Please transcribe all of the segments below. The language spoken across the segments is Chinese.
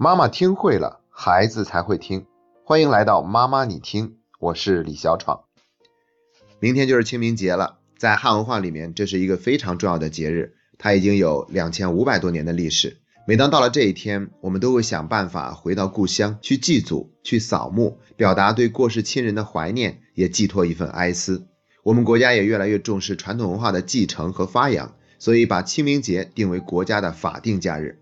妈妈听会了，孩子才会听。欢迎来到妈妈你听，我是李小闯。明天就是清明节了，在汉文化里面，这是一个非常重要的节日，它已经有两千五百多年的历史。每当到了这一天，我们都会想办法回到故乡去祭祖、去扫墓，表达对过世亲人的怀念，也寄托一份哀思。我们国家也越来越重视传统文化的继承和发扬。所以把清明节定为国家的法定假日。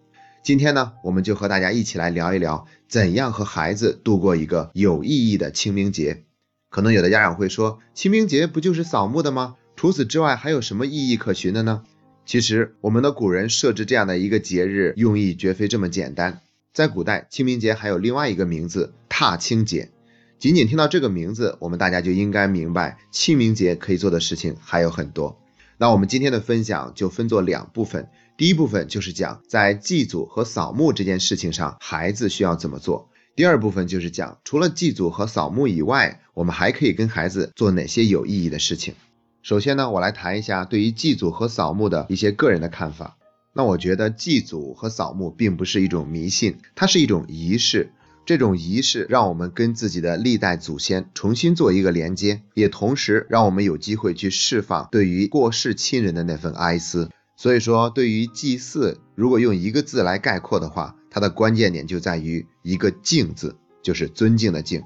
今天呢，我们就和大家一起来聊一聊，怎样和孩子度过一个有意义的清明节。可能有的家长会说，清明节不就是扫墓的吗？除此之外还有什么意义可循的呢？其实，我们的古人设置这样的一个节日，用意绝非这么简单。在古代，清明节还有另外一个名字——踏青节。仅仅听到这个名字，我们大家就应该明白，清明节可以做的事情还有很多。那我们今天的分享就分作两部分，第一部分就是讲在祭祖和扫墓这件事情上，孩子需要怎么做；第二部分就是讲除了祭祖和扫墓以外，我们还可以跟孩子做哪些有意义的事情。首先呢，我来谈一下对于祭祖和扫墓的一些个人的看法。那我觉得祭祖和扫墓并不是一种迷信，它是一种仪式。这种仪式让我们跟自己的历代祖先重新做一个连接，也同时让我们有机会去释放对于过世亲人的那份哀思。所以说，对于祭祀，如果用一个字来概括的话，它的关键点就在于一个敬字，就是尊敬的敬。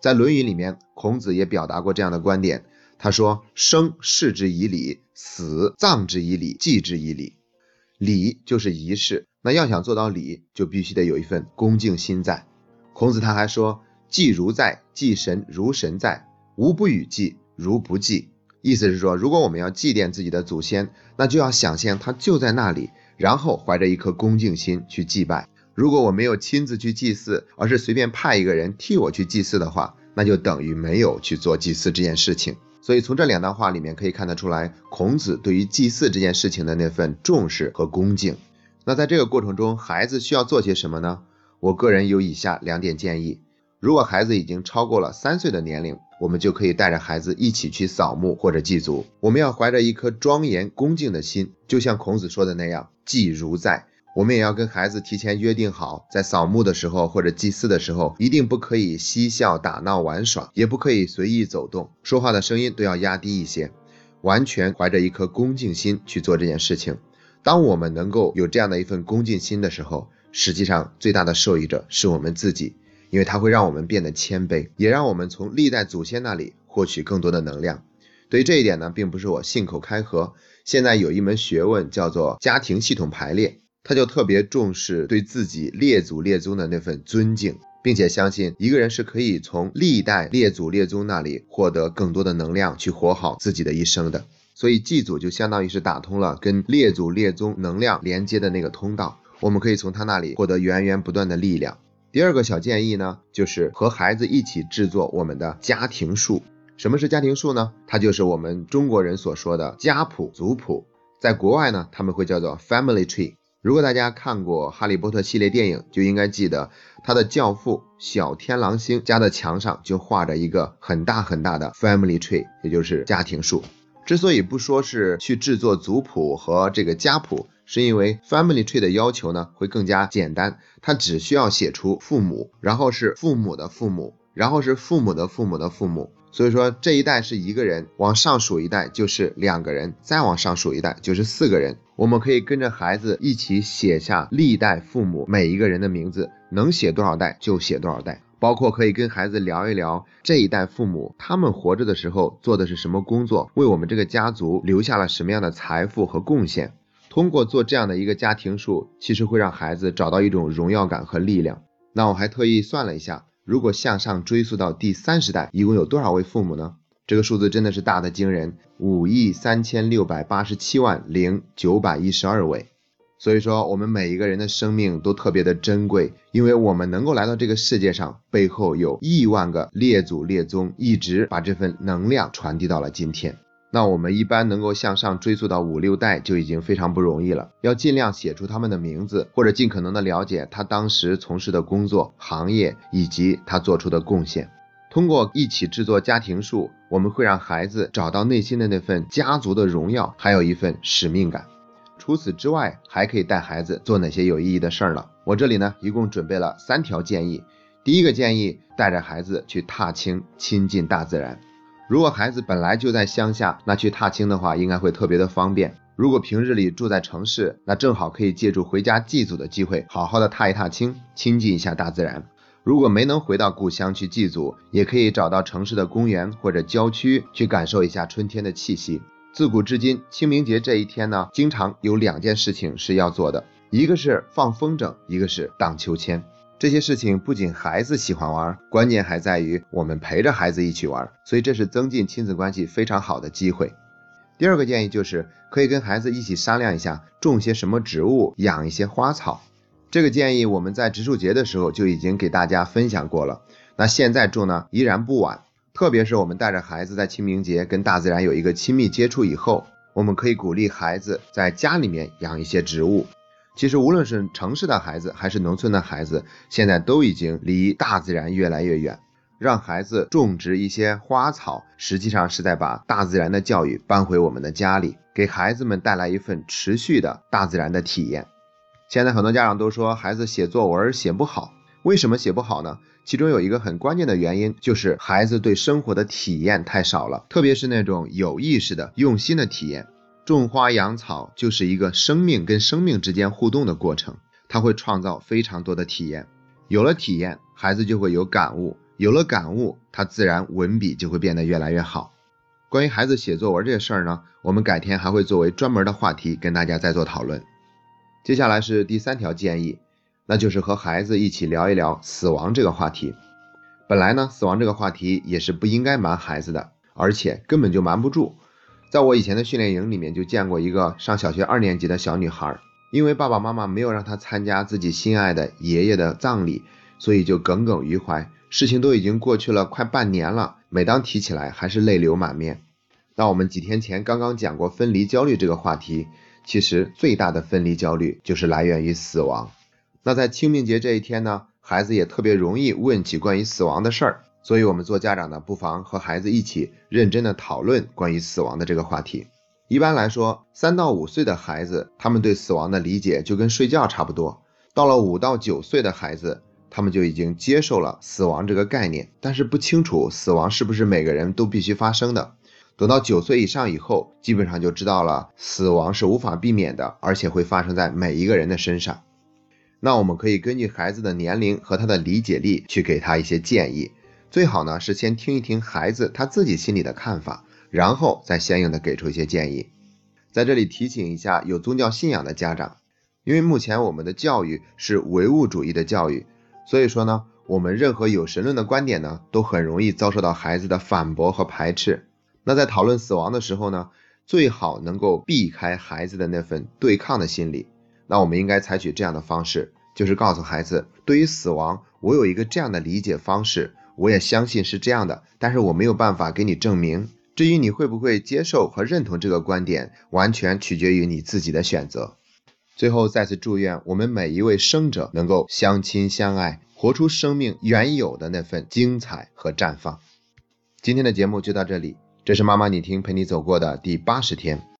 在《论语》里面，孔子也表达过这样的观点，他说：“生视之以礼，死葬之以礼，祭之以礼。礼就是仪式，那要想做到礼，就必须得有一份恭敬心在。”孔子他还说：“祭如在，祭神如神在，无不与祭，如不祭。”意思是说，如果我们要祭奠自己的祖先，那就要想象他就在那里，然后怀着一颗恭敬心去祭拜。如果我没有亲自去祭祀，而是随便派一个人替我去祭祀的话，那就等于没有去做祭祀这件事情。所以从这两段话里面可以看得出来，孔子对于祭祀这件事情的那份重视和恭敬。那在这个过程中，孩子需要做些什么呢？我个人有以下两点建议：如果孩子已经超过了三岁的年龄，我们就可以带着孩子一起去扫墓或者祭祖。我们要怀着一颗庄严恭敬的心，就像孔子说的那样，祭如在。我们也要跟孩子提前约定好，在扫墓的时候或者祭祀的时候，一定不可以嬉笑打闹玩耍，也不可以随意走动，说话的声音都要压低一些，完全怀着一颗恭敬心去做这件事情。当我们能够有这样的一份恭敬心的时候，实际上，最大的受益者是我们自己，因为它会让我们变得谦卑，也让我们从历代祖先那里获取更多的能量。对于这一点呢，并不是我信口开河。现在有一门学问叫做家庭系统排列，它就特别重视对自己列祖列宗的那份尊敬，并且相信一个人是可以从历代列祖列宗那里获得更多的能量，去活好自己的一生的。所以祭祖就相当于是打通了跟列祖列宗能量连接的那个通道。我们可以从他那里获得源源不断的力量。第二个小建议呢，就是和孩子一起制作我们的家庭树。什么是家庭树呢？它就是我们中国人所说的家谱、族谱。在国外呢，他们会叫做 family tree。如果大家看过《哈利波特》系列电影，就应该记得他的教父小天狼星家的墙上就画着一个很大很大的 family tree，也就是家庭树。之所以不说是去制作族谱和这个家谱。是因为 family tree 的要求呢会更加简单，它只需要写出父母，然后是父母的父母，然后是父母的父母的父母。所以说这一代是一个人，往上数一代就是两个人，再往上数一代就是四个人。我们可以跟着孩子一起写下历代父母每一个人的名字，能写多少代就写多少代。包括可以跟孩子聊一聊这一代父母他们活着的时候做的是什么工作，为我们这个家族留下了什么样的财富和贡献。通过做这样的一个家庭树，其实会让孩子找到一种荣耀感和力量。那我还特意算了一下，如果向上追溯到第三十代，一共有多少位父母呢？这个数字真的是大的惊人，五亿三千六百八十七万零九百一十二位。所以说，我们每一个人的生命都特别的珍贵，因为我们能够来到这个世界上，背后有亿万个列祖列宗，一直把这份能量传递到了今天。那我们一般能够向上追溯到五六代就已经非常不容易了，要尽量写出他们的名字，或者尽可能的了解他当时从事的工作行业以及他做出的贡献。通过一起制作家庭树，我们会让孩子找到内心的那份家族的荣耀，还有一份使命感。除此之外，还可以带孩子做哪些有意义的事儿呢？我这里呢一共准备了三条建议。第一个建议，带着孩子去踏青，亲近大自然。如果孩子本来就在乡下，那去踏青的话，应该会特别的方便。如果平日里住在城市，那正好可以借助回家祭祖的机会，好好的踏一踏青，亲近一下大自然。如果没能回到故乡去祭祖，也可以找到城市的公园或者郊区去感受一下春天的气息。自古至今，清明节这一天呢，经常有两件事情是要做的，一个是放风筝，一个是荡秋千。这些事情不仅孩子喜欢玩，关键还在于我们陪着孩子一起玩，所以这是增进亲子关系非常好的机会。第二个建议就是可以跟孩子一起商量一下，种些什么植物，养一些花草。这个建议我们在植树节的时候就已经给大家分享过了，那现在种呢依然不晚。特别是我们带着孩子在清明节跟大自然有一个亲密接触以后，我们可以鼓励孩子在家里面养一些植物。其实无论是城市的孩子还是农村的孩子，现在都已经离大自然越来越远。让孩子种植一些花草，实际上是在把大自然的教育搬回我们的家里，给孩子们带来一份持续的大自然的体验。现在很多家长都说孩子写作文写不好，为什么写不好呢？其中有一个很关键的原因，就是孩子对生活的体验太少了，特别是那种有意识的、用心的体验。种花养草就是一个生命跟生命之间互动的过程，它会创造非常多的体验。有了体验，孩子就会有感悟，有了感悟，他自然文笔就会变得越来越好。关于孩子写作文这事儿呢，我们改天还会作为专门的话题跟大家再做讨论。接下来是第三条建议，那就是和孩子一起聊一聊死亡这个话题。本来呢，死亡这个话题也是不应该瞒孩子的，而且根本就瞒不住。在我以前的训练营里面，就见过一个上小学二年级的小女孩，因为爸爸妈妈没有让她参加自己心爱的爷爷的葬礼，所以就耿耿于怀。事情都已经过去了快半年了，每当提起来还是泪流满面。那我们几天前刚刚讲过分离焦虑这个话题，其实最大的分离焦虑就是来源于死亡。那在清明节这一天呢，孩子也特别容易问起关于死亡的事儿。所以，我们做家长的不妨和孩子一起认真的讨论关于死亡的这个话题。一般来说，三到五岁的孩子，他们对死亡的理解就跟睡觉差不多。到了五到九岁的孩子，他们就已经接受了死亡这个概念，但是不清楚死亡是不是每个人都必须发生的。等到九岁以上以后，基本上就知道了死亡是无法避免的，而且会发生在每一个人的身上。那我们可以根据孩子的年龄和他的理解力去给他一些建议。最好呢是先听一听孩子他自己心里的看法，然后再相应的给出一些建议。在这里提醒一下有宗教信仰的家长，因为目前我们的教育是唯物主义的教育，所以说呢，我们任何有神论的观点呢，都很容易遭受到孩子的反驳和排斥。那在讨论死亡的时候呢，最好能够避开孩子的那份对抗的心理。那我们应该采取这样的方式，就是告诉孩子，对于死亡，我有一个这样的理解方式。我也相信是这样的，但是我没有办法给你证明。至于你会不会接受和认同这个观点，完全取决于你自己的选择。最后再次祝愿我们每一位生者能够相亲相爱，活出生命原有的那份精彩和绽放。今天的节目就到这里，这是妈妈你听陪你走过的第八十天。